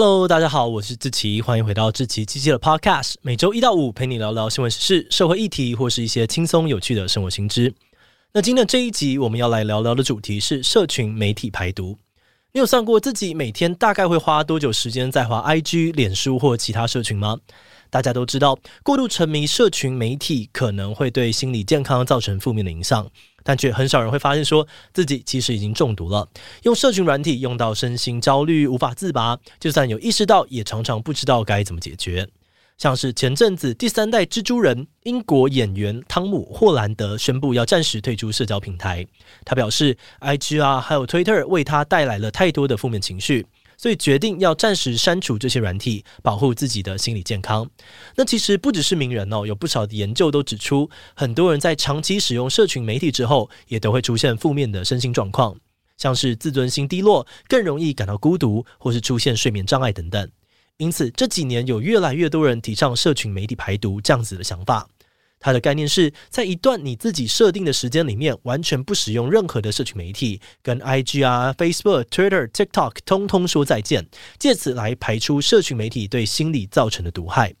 Hello，大家好，我是志奇，欢迎回到志奇七七的 Podcast，每周一到五陪你聊聊新闻时事、社会议题或是一些轻松有趣的生活新知。那今天的这一集，我们要来聊聊的主题是社群媒体排毒。你有算过自己每天大概会花多久时间在滑 IG、脸书或其他社群吗？大家都知道，过度沉迷社群媒体可能会对心理健康造成负面的影响。但却很少人会发现，说自己其实已经中毒了。用社群软体用到身心焦虑，无法自拔。就算有意识到，也常常不知道该怎么解决。像是前阵子第三代蜘蛛人英国演员汤姆·霍兰德宣布要暂时退出社交平台。他表示，IG 啊，还有 Twitter 为他带来了太多的负面情绪。所以决定要暂时删除这些软体，保护自己的心理健康。那其实不只是名人哦，有不少的研究都指出，很多人在长期使用社群媒体之后，也都会出现负面的身心状况，像是自尊心低落，更容易感到孤独，或是出现睡眠障碍等等。因此这几年有越来越多人提倡社群媒体排毒这样子的想法。它的概念是在一段你自己设定的时间里面，完全不使用任何的社群媒体，跟 IG 啊、Facebook、Twitter、TikTok 通通说再见，借此来排出社群媒体对心理造成的毒害。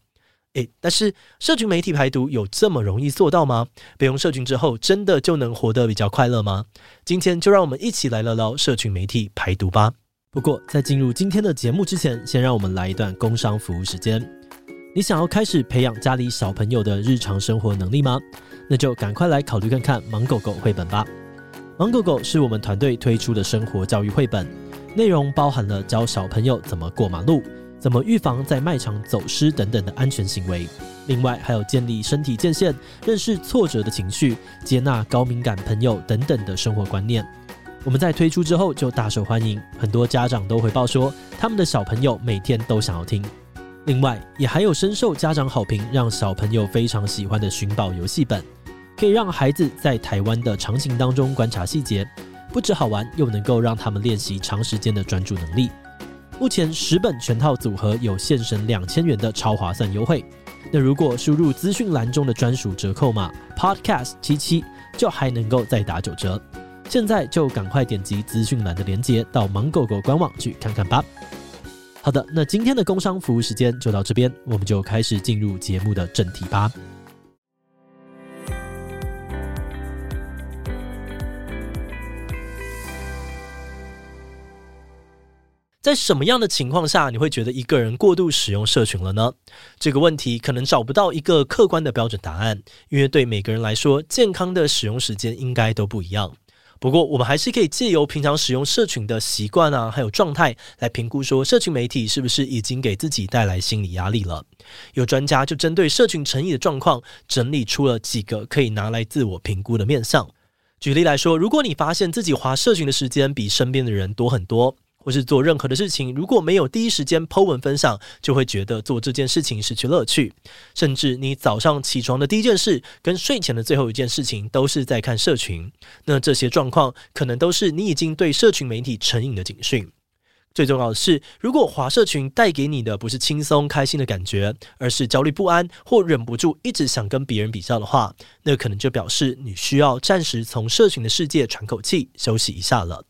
诶，但是社群媒体排毒有这么容易做到吗？不用社群之后，真的就能活得比较快乐吗？今天就让我们一起来聊聊社群媒体排毒吧。不过在进入今天的节目之前，先让我们来一段工商服务时间。你想要开始培养家里小朋友的日常生活能力吗？那就赶快来考虑看看《芒狗狗》绘本吧。《芒狗狗》是我们团队推出的生活教育绘本，内容包含了教小朋友怎么过马路、怎么预防在卖场走失等等的安全行为。另外，还有建立身体界限、认识挫折的情绪、接纳高敏感朋友等等的生活观念。我们在推出之后就大受欢迎，很多家长都回报说，他们的小朋友每天都想要听。另外，也还有深受家长好评，让小朋友非常喜欢的寻宝游戏本，可以让孩子在台湾的场景当中观察细节，不只好玩，又能够让他们练习长时间的专注能力。目前十本全套组合有现省两千元的超划算优惠，那如果输入资讯栏中的专属折扣码 Podcast 七七，就还能够再打九折。现在就赶快点击资讯栏的链接，到芒狗狗官网去看看吧。好的，那今天的工商服务时间就到这边，我们就开始进入节目的正题吧。在什么样的情况下，你会觉得一个人过度使用社群了呢？这个问题可能找不到一个客观的标准答案，因为对每个人来说，健康的使用时间应该都不一样。不过，我们还是可以借由平常使用社群的习惯啊，还有状态来评估，说社群媒体是不是已经给自己带来心理压力了。有专家就针对社群成瘾的状况，整理出了几个可以拿来自我评估的面向。举例来说，如果你发现自己花社群的时间比身边的人多很多。或是做任何的事情，如果没有第一时间 po 文分享，就会觉得做这件事情失去乐趣。甚至你早上起床的第一件事，跟睡前的最后一件事情，都是在看社群。那这些状况，可能都是你已经对社群媒体成瘾的警讯。最重要的是，如果华社群带给你的不是轻松开心的感觉，而是焦虑不安或忍不住一直想跟别人比较的话，那可能就表示你需要暂时从社群的世界喘口气，休息一下了。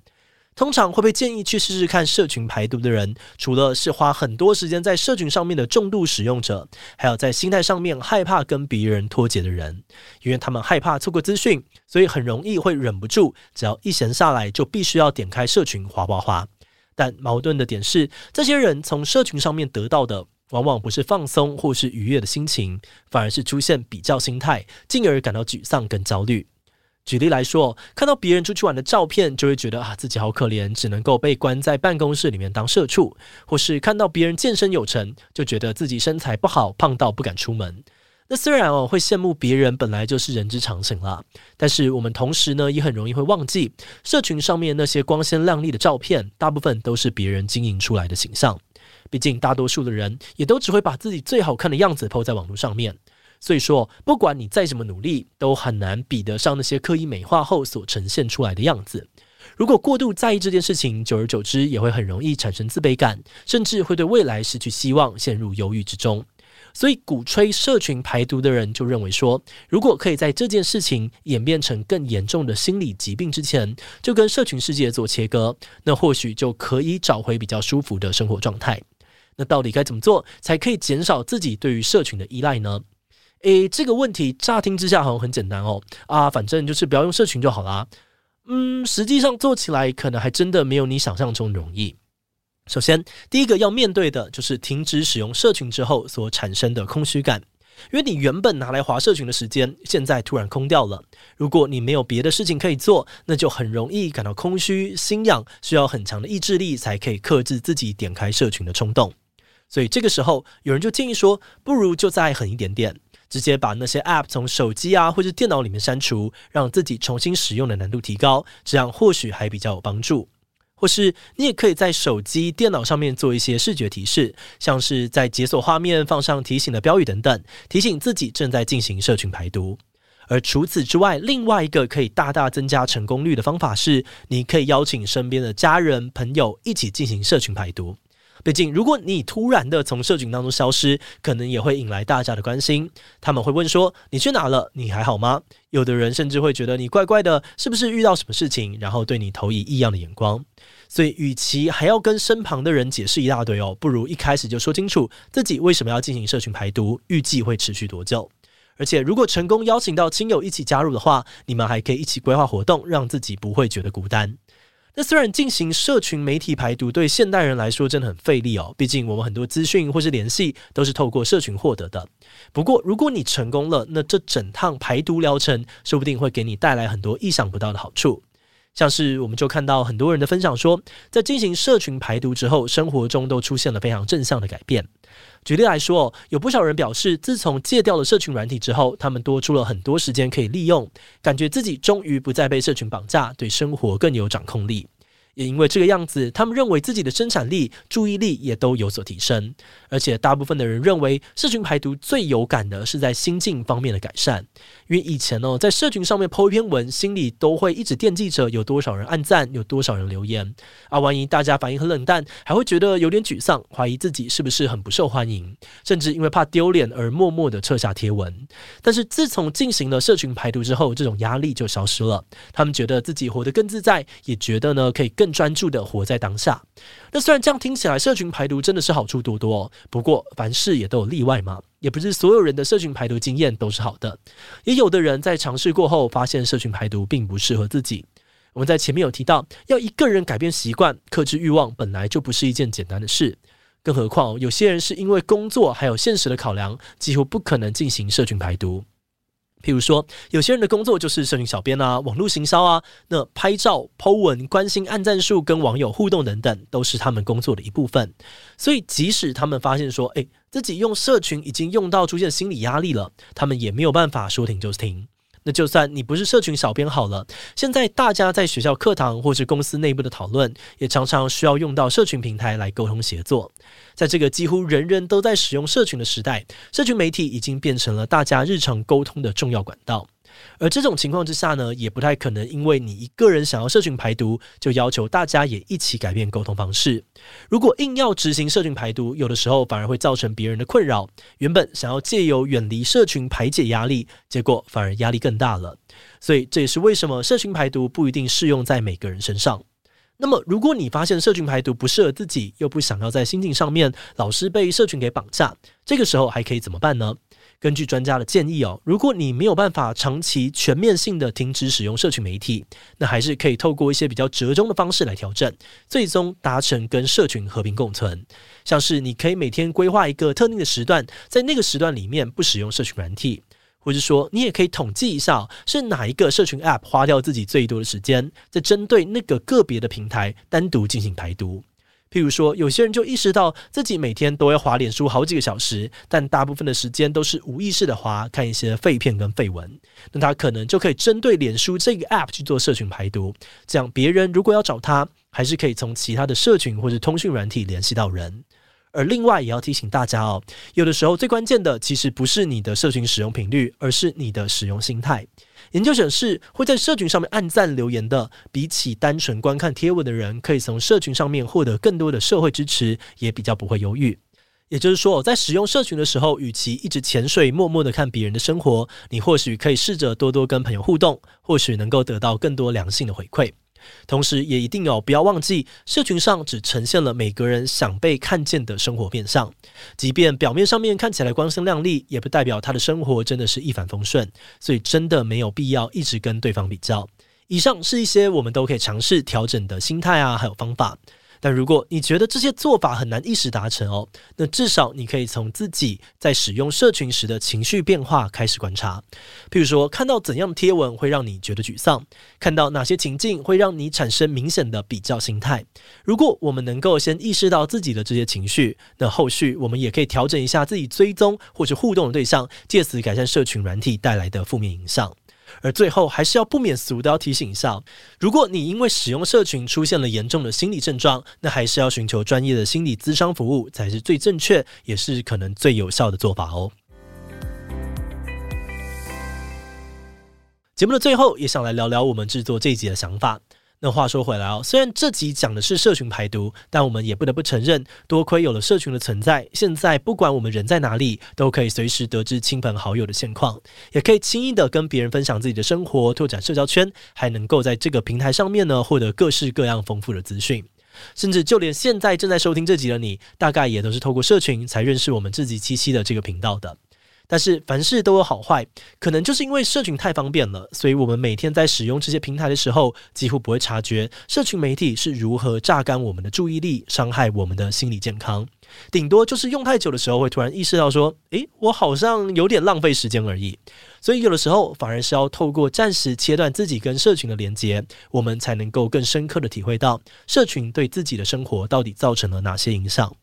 通常会被建议去试试看社群排毒的人，除了是花很多时间在社群上面的重度使用者，还有在心态上面害怕跟别人脱节的人，因为他们害怕错过资讯，所以很容易会忍不住，只要一闲下来就必须要点开社群划划划。但矛盾的点是，这些人从社群上面得到的，往往不是放松或是愉悦的心情，反而是出现比较心态，进而感到沮丧跟焦虑。举例来说，看到别人出去玩的照片，就会觉得啊，自己好可怜，只能够被关在办公室里面当社畜；或是看到别人健身有成，就觉得自己身材不好，胖到不敢出门。那虽然哦，会羡慕别人，本来就是人之常情啦，但是我们同时呢，也很容易会忘记，社群上面那些光鲜亮丽的照片，大部分都是别人经营出来的形象。毕竟大多数的人，也都只会把自己最好看的样子 po 在网络上面。所以说，不管你再怎么努力，都很难比得上那些刻意美化后所呈现出来的样子。如果过度在意这件事情，久而久之也会很容易产生自卑感，甚至会对未来失去希望，陷入忧郁之中。所以，鼓吹社群排毒的人就认为说，如果可以在这件事情演变成更严重的心理疾病之前，就跟社群世界做切割，那或许就可以找回比较舒服的生活状态。那到底该怎么做才可以减少自己对于社群的依赖呢？诶，这个问题乍听之下好像很简单哦，啊，反正就是不要用社群就好啦。嗯，实际上做起来可能还真的没有你想象中容易。首先，第一个要面对的就是停止使用社群之后所产生的空虚感。因为你原本拿来划社群的时间，现在突然空掉了。如果你没有别的事情可以做，那就很容易感到空虚、心痒，需要很强的意志力才可以克制自己点开社群的冲动。所以这个时候，有人就建议说，不如就再狠一点点，直接把那些 App 从手机啊或者电脑里面删除，让自己重新使用的难度提高，这样或许还比较有帮助。或是你也可以在手机、电脑上面做一些视觉提示，像是在解锁画面放上提醒的标语等等，提醒自己正在进行社群排毒。而除此之外，另外一个可以大大增加成功率的方法是，你可以邀请身边的家人、朋友一起进行社群排毒。毕竟，如果你突然的从社群当中消失，可能也会引来大家的关心。他们会问说：“你去哪了？你还好吗？”有的人甚至会觉得你怪怪的，是不是遇到什么事情？然后对你投以异样的眼光。所以，与其还要跟身旁的人解释一大堆哦，不如一开始就说清楚自己为什么要进行社群排毒，预计会持续多久。而且，如果成功邀请到亲友一起加入的话，你们还可以一起规划活动，让自己不会觉得孤单。那虽然进行社群媒体排毒对现代人来说真的很费力哦，毕竟我们很多资讯或是联系都是透过社群获得的。不过如果你成功了，那这整趟排毒疗程说不定会给你带来很多意想不到的好处。像是我们就看到很多人的分享说，在进行社群排毒之后，生活中都出现了非常正向的改变。举例来说，有不少人表示，自从戒掉了社群软体之后，他们多出了很多时间可以利用，感觉自己终于不再被社群绑架，对生活更有掌控力。也因为这个样子，他们认为自己的生产力、注意力也都有所提升。而且，大部分的人认为，社群排毒最有感的是在心境方面的改善。因为以前哦，在社群上面 po 一篇文，心里都会一直惦记着有多少人按赞，有多少人留言。啊，万一大家反应很冷淡，还会觉得有点沮丧，怀疑自己是不是很不受欢迎，甚至因为怕丢脸而默默的撤下贴文。但是，自从进行了社群排毒之后，这种压力就消失了。他们觉得自己活得更自在，也觉得呢可以更。专注的活在当下。那虽然这样听起来，社群排毒真的是好处多多哦。不过凡事也都有例外嘛，也不是所有人的社群排毒经验都是好的。也有的人在尝试过后，发现社群排毒并不适合自己。我们在前面有提到，要一个人改变习惯、克制欲望，本来就不是一件简单的事。更何况有些人是因为工作还有现实的考量，几乎不可能进行社群排毒。譬如说，有些人的工作就是社群小编啊、网络行销啊，那拍照、po 文、关心按赞数、跟网友互动等等，都是他们工作的一部分。所以，即使他们发现说，诶，自己用社群已经用到出现心理压力了，他们也没有办法说停就停。那就算你不是社群小编好了，现在大家在学校课堂或是公司内部的讨论，也常常需要用到社群平台来沟通协作。在这个几乎人人都在使用社群的时代，社群媒体已经变成了大家日常沟通的重要管道。而这种情况之下呢，也不太可能因为你一个人想要社群排毒，就要求大家也一起改变沟通方式。如果硬要执行社群排毒，有的时候反而会造成别人的困扰。原本想要借由远离社群排解压力，结果反而压力更大了。所以这也是为什么社群排毒不一定适用在每个人身上。那么，如果你发现社群排毒不适合自己，又不想要在心境上面老是被社群给绑架，这个时候还可以怎么办呢？根据专家的建议哦，如果你没有办法长期全面性的停止使用社群媒体，那还是可以透过一些比较折中的方式来调整，最终达成跟社群和平共存。像是你可以每天规划一个特定的时段，在那个时段里面不使用社群软体，或者说你也可以统计一下是哪一个社群 App 花掉自己最多的时间，再针对那个个别的平台单独进行排毒。譬如说，有些人就意识到自己每天都要滑脸书好几个小时，但大部分的时间都是无意识的滑，看一些废片跟废文。那他可能就可以针对脸书这个 App 去做社群排毒，这样别人如果要找他，还是可以从其他的社群或者通讯软体联系到人。而另外也要提醒大家哦，有的时候最关键的其实不是你的社群使用频率，而是你的使用心态。研究显示，会在社群上面按赞留言的，比起单纯观看贴文的人，可以从社群上面获得更多的社会支持，也比较不会犹豫。也就是说，在使用社群的时候，与其一直潜水默默的看别人的生活，你或许可以试着多多跟朋友互动，或许能够得到更多良性的回馈。同时，也一定要不要忘记，社群上只呈现了每个人想被看见的生活面相，即便表面上面看起来光鲜亮丽，也不代表他的生活真的是一帆风顺。所以，真的没有必要一直跟对方比较。以上是一些我们都可以尝试调整的心态啊，还有方法。但如果你觉得这些做法很难一时达成哦，那至少你可以从自己在使用社群时的情绪变化开始观察。譬如说，看到怎样的贴文会让你觉得沮丧，看到哪些情境会让你产生明显的比较心态。如果我们能够先意识到自己的这些情绪，那后续我们也可以调整一下自己追踪或者互动的对象，借此改善社群软体带来的负面影响。而最后，还是要不免俗的要提醒一下：如果你因为使用社群出现了严重的心理症状，那还是要寻求专业的心理咨商服务才是最正确，也是可能最有效的做法哦。节目的最后，也想来聊聊我们制作这一集的想法。那话说回来哦，虽然这集讲的是社群排毒，但我们也不得不承认，多亏有了社群的存在，现在不管我们人在哪里，都可以随时得知亲朋好友的现况，也可以轻易的跟别人分享自己的生活，拓展社交圈，还能够在这个平台上面呢，获得各式各样丰富的资讯，甚至就连现在正在收听这集的你，大概也都是透过社群才认识我们自己七七的这个频道的。但是凡事都有好坏，可能就是因为社群太方便了，所以我们每天在使用这些平台的时候，几乎不会察觉社群媒体是如何榨干我们的注意力，伤害我们的心理健康。顶多就是用太久的时候，会突然意识到说：“诶，我好像有点浪费时间而已。”所以有的时候反而是要透过暂时切断自己跟社群的连接，我们才能够更深刻的体会到社群对自己的生活到底造成了哪些影响。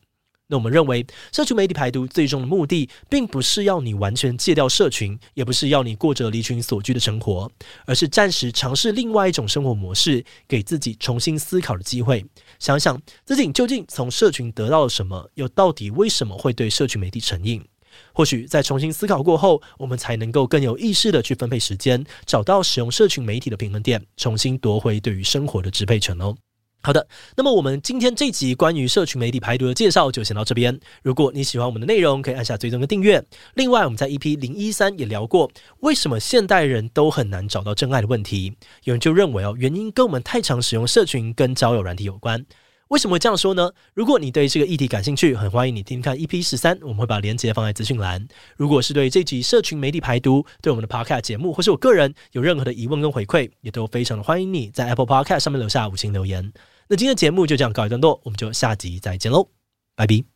那我们认为，社群媒体排毒最终的目的，并不是要你完全戒掉社群，也不是要你过着离群索居的生活，而是暂时尝试另外一种生活模式，给自己重新思考的机会。想想自己究竟从社群得到了什么，又到底为什么会对社群媒体成瘾？或许在重新思考过后，我们才能够更有意识地去分配时间，找到使用社群媒体的平衡点，重新夺回对于生活的支配权哦。好的，那么我们今天这集关于社群媒体排毒的介绍就先到这边。如果你喜欢我们的内容，可以按下追踪的订阅。另外，我们在 EP 零一三也聊过为什么现代人都很难找到真爱的问题。有人就认为哦，原因跟我们太常使用社群跟交友软体有关。为什么会这样说呢？如果你对这个议题感兴趣，很欢迎你听看 EP 十三，我们会把链接放在资讯栏。如果是对这集社群媒体排毒，对我们的 Podcast 节目或是我个人有任何的疑问跟回馈，也都非常的欢迎你在 Apple Podcast 上面留下五星留言。那今天的节目就这样告一段落，我们就下集再见喽，拜拜。